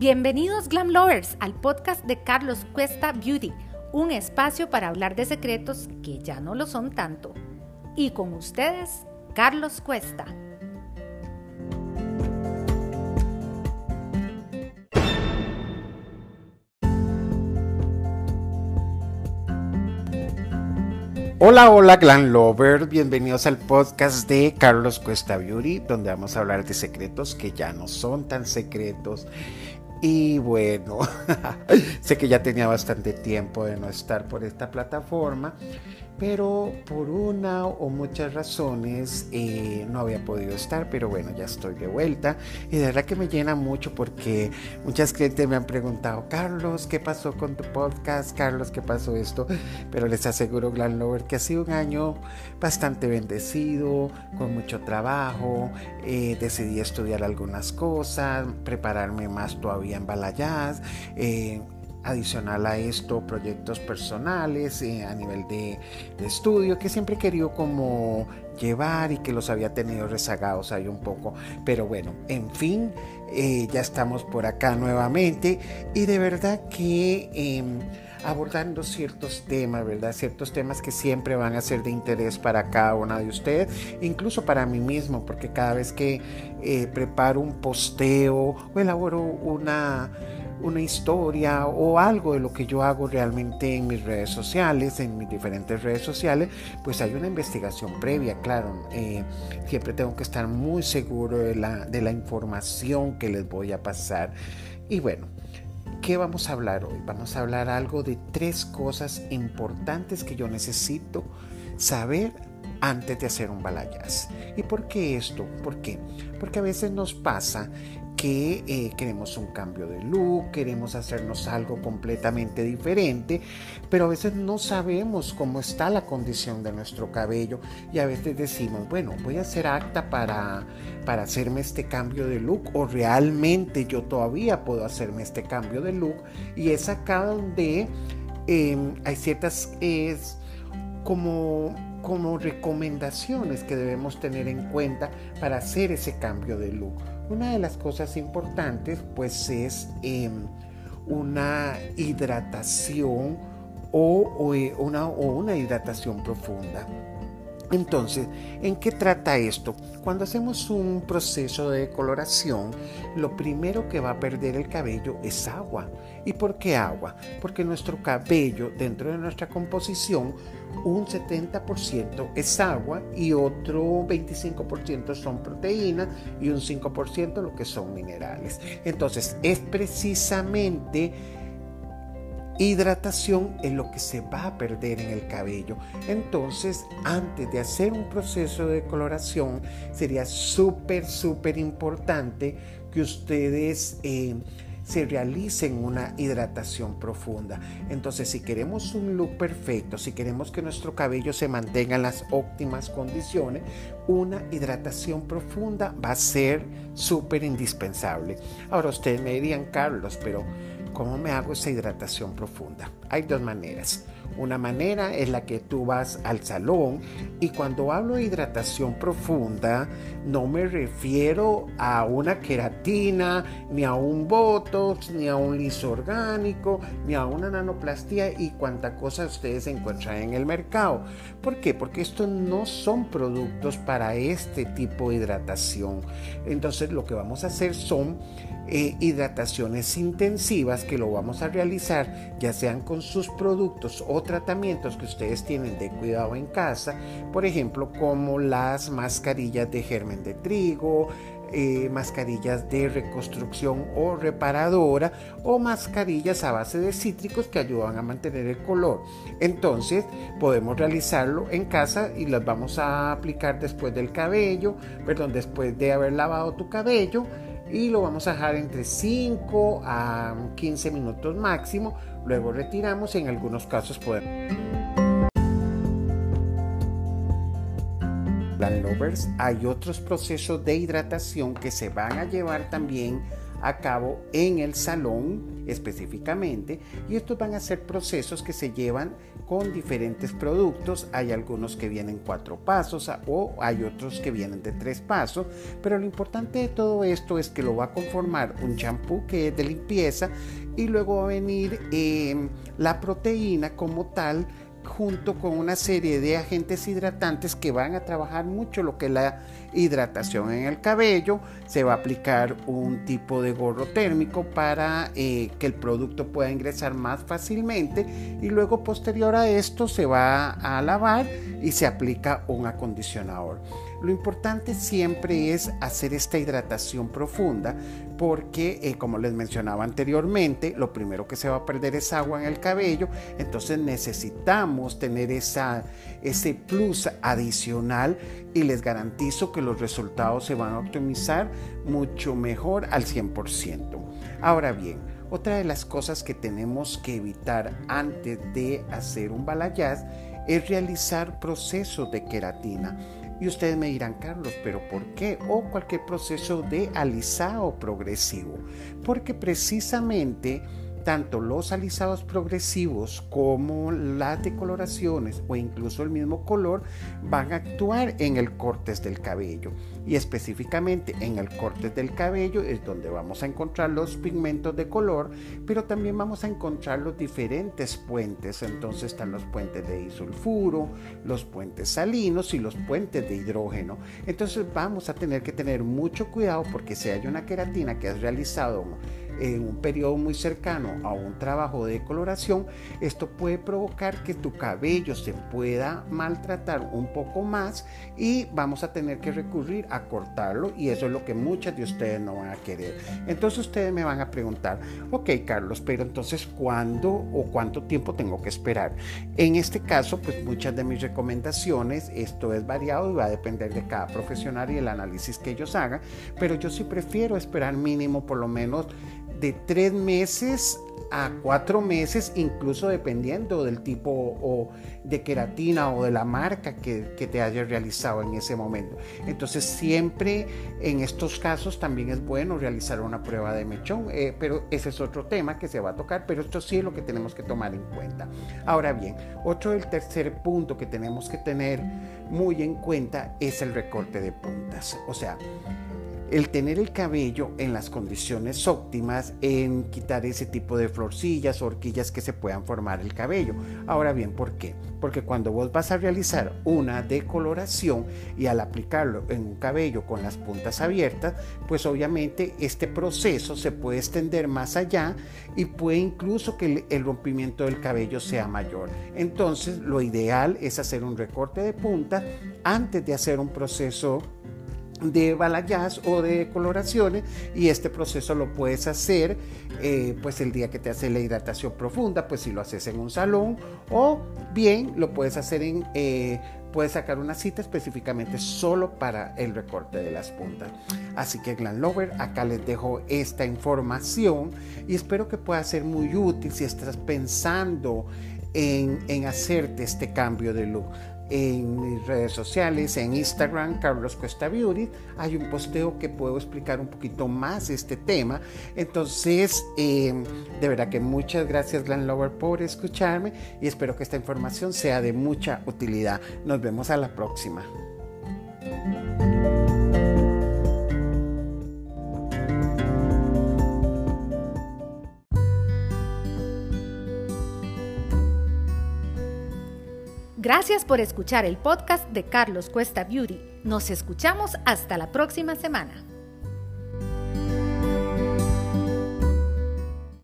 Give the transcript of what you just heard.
Bienvenidos Glam Lovers al podcast de Carlos Cuesta Beauty, un espacio para hablar de secretos que ya no lo son tanto. Y con ustedes, Carlos Cuesta. Hola, hola, Glam Lover. Bienvenidos al podcast de Carlos Cuesta Beauty, donde vamos a hablar de secretos que ya no son tan secretos. Y bueno, sé que ya tenía bastante tiempo de no estar por esta plataforma pero por una o muchas razones eh, no había podido estar, pero bueno, ya estoy de vuelta y de verdad que me llena mucho porque muchas clientes me han preguntado, Carlos, ¿qué pasó con tu podcast? Carlos, ¿qué pasó esto? Pero les aseguro, Glam Lover, que ha sido un año bastante bendecido, con mucho trabajo, eh, decidí estudiar algunas cosas, prepararme más todavía en Balayaz. Eh, adicional a esto proyectos personales eh, a nivel de, estudio que siempre he querido como llevar y que los había tenido rezagados ahí un poco pero bueno en fin eh, ya estamos por acá nuevamente y de verdad que em, abordando ciertos temas, ¿verdad? Ciertos temas que siempre van a ser de interés para cada una de ustedes, incluso para mí mismo, porque cada vez que eh, preparo un posteo o elaboro una una historia o algo de lo que yo hago realmente en mis redes sociales, en mis diferentes redes sociales, pues hay una investigación previa, claro. Eh, siempre tengo que estar muy seguro de la, de la información que les voy a pasar. Y bueno, ¿qué vamos a hablar hoy? Vamos a hablar algo de tres cosas importantes que yo necesito saber antes de hacer un balayage. ¿Y por qué esto? ¿Por qué? Porque a veces nos pasa que eh, queremos un cambio de look, queremos hacernos algo completamente diferente, pero a veces no sabemos cómo está la condición de nuestro cabello y a veces decimos, bueno, voy a ser acta para, para hacerme este cambio de look o realmente yo todavía puedo hacerme este cambio de look y es acá donde em, hay ciertas es, como como recomendaciones que debemos tener en cuenta para hacer ese cambio de look. Una de las cosas importantes pues es em, una hidratación eh, o una hidratación profunda. Entonces, ¿en qué trata esto? Cuando hacemos un proceso de coloración, lo primero que va a perder el cabello es agua. ¿Y por qué agua? Porque nuestro cabello, dentro de nuestra composición, un 70% es agua y otro 25% son proteínas y un 5% lo que son minerales. Entonces, es precisamente hidratación en lo que se va a perder en el cabello. Entonces, antes de hacer un proceso de coloración, sería súper, súper importante que ustedes... Eh, se realicen una hidratación profunda. Entonces, si queremos un look perfecto, si queremos que nuestro cabello se mantenga en las óptimas condiciones, una hidratación profunda va a ser súper indispensable. Ahora ustedes me dirían, Carlos, pero ¿cómo me hago esa hidratación profunda? Hay dos maneras. Una manera es la que tú vas al salón y cuando hablo de hidratación profunda no me refiero a una queratina, ni a un botox, ni a un liso orgánico, ni a una nanoplastía y cuánta cosa ustedes encuentran en el mercado. ¿Por qué? Porque estos no son productos para este tipo de hidratación. Entonces lo que vamos a hacer son eh, hidrataciones intensivas que lo vamos a realizar ya sean con sus productos o tratamientos que ustedes tienen de cuidado en casa, por ejemplo como las mascarillas de germen de trigo, eh, mascarillas de reconstrucción o reparadora o mascarillas a base de cítricos que ayudan a mantener el color. Entonces podemos realizarlo en casa y las vamos a aplicar después del cabello, perdón, después de haber lavado tu cabello y lo vamos a dejar entre 5 a 15 minutos máximo. Luego retiramos y en algunos casos podemos... Lovers, hay otros procesos de hidratación que se van a llevar también a cabo en el salón específicamente y estos van a ser procesos que se llevan con diferentes productos. Hay algunos que vienen cuatro pasos o hay otros que vienen de tres pasos, pero lo importante de todo esto es que lo va a conformar un champú que es de limpieza y luego va a venir eh, la proteína como tal junto con una serie de agentes hidratantes que van a trabajar mucho lo que es la hidratación en el cabello. Se va a aplicar un tipo de gorro térmico para eh, que el producto pueda ingresar más fácilmente y luego posterior a esto se va a lavar y se aplica un acondicionador. Lo importante siempre es hacer esta hidratación profunda porque, eh, como les mencionaba anteriormente, lo primero que se va a perder es agua en el cabello, entonces necesitamos tener esa, ese plus adicional y les garantizo que los resultados se van a optimizar mucho mejor al 100%. Ahora bien, otra de las cosas que tenemos que evitar antes de hacer un balayage es realizar procesos de queratina y ustedes me dirán, Carlos, pero ¿por qué? O cualquier proceso de alisado progresivo. Porque precisamente tanto los alisados progresivos como las decoloraciones o incluso el mismo color van a actuar en el cortes del cabello. Y específicamente en el cortes del cabello es donde vamos a encontrar los pigmentos de color pero también vamos a encontrar los diferentes puentes. Entonces están los puentes de disulfuro los puentes salinos y los puentes de hidrógeno. Entonces vamos a tener que tener mucho cuidado porque si hay una queratina que has realizado en un periodo muy cercano a un trabajo de coloración, esto puede provocar que tu cabello se pueda maltratar un poco más y vamos a tener que recurrir a cortarlo y eso es lo que muchas de ustedes no van a querer. Entonces ustedes me van a preguntar, ok Carlos, pero entonces ¿cuándo o cuánto tiempo tengo que esperar? En este caso, pues muchas de mis recomendaciones, esto es variado y va a depender de cada profesional y el análisis que ellos hagan, pero yo sí prefiero esperar mínimo por lo menos de tres meses a cuatro meses, incluso dependiendo del tipo o de queratina o de la marca que, te haya realizado en ese momento. Entonces siempre en estos casos también es bueno realizar una prueba de mechón, eh, pero ese es otro tema que se va a tocar, pero esto sí es lo que tenemos que tomar en cuenta. Ahora bien, otro del tercer punto que tenemos que tener muy en cuenta es el recorte de puntas. O sea, el tener el cabello en las condiciones óptimas, en quitar ese tipo de florcillas o horquillas que se puedan formar el cabello. Ahora bien, ¿por qué? Porque cuando vos vas a realizar una decoloración y al aplicarlo en un cabello con las puntas abiertas, pues obviamente este proceso se puede extender más allá y puede incluso que el rompimiento del cabello sea mayor. Entonces, lo ideal es hacer un recorte de punta antes de hacer un proceso de balayage o de coloraciones y este proceso lo puedes hacer eh, pues el día que te hace la hidratación profunda pues si lo haces en un salón o bien lo puedes hacer en eh, puedes sacar una cita específicamente solo para el recorte de las puntas. Así que Glam Lover acá les dejo esta información y espero que pueda ser muy útil si estás pensando en, en hacerte este cambio de look en mis redes sociales, en Instagram, Carlos Cuesta Beauty, hay un posteo que puedo explicar un poquito más este tema. Entonces, em, de verdad que muchas gracias, Glenn Lover, por escucharme y espero que esta información sea de mucha utilidad. Nos vemos a la próxima. Gracias por escuchar el podcast de Carlos Cuesta Beauty. Nos escuchamos hasta la próxima semana.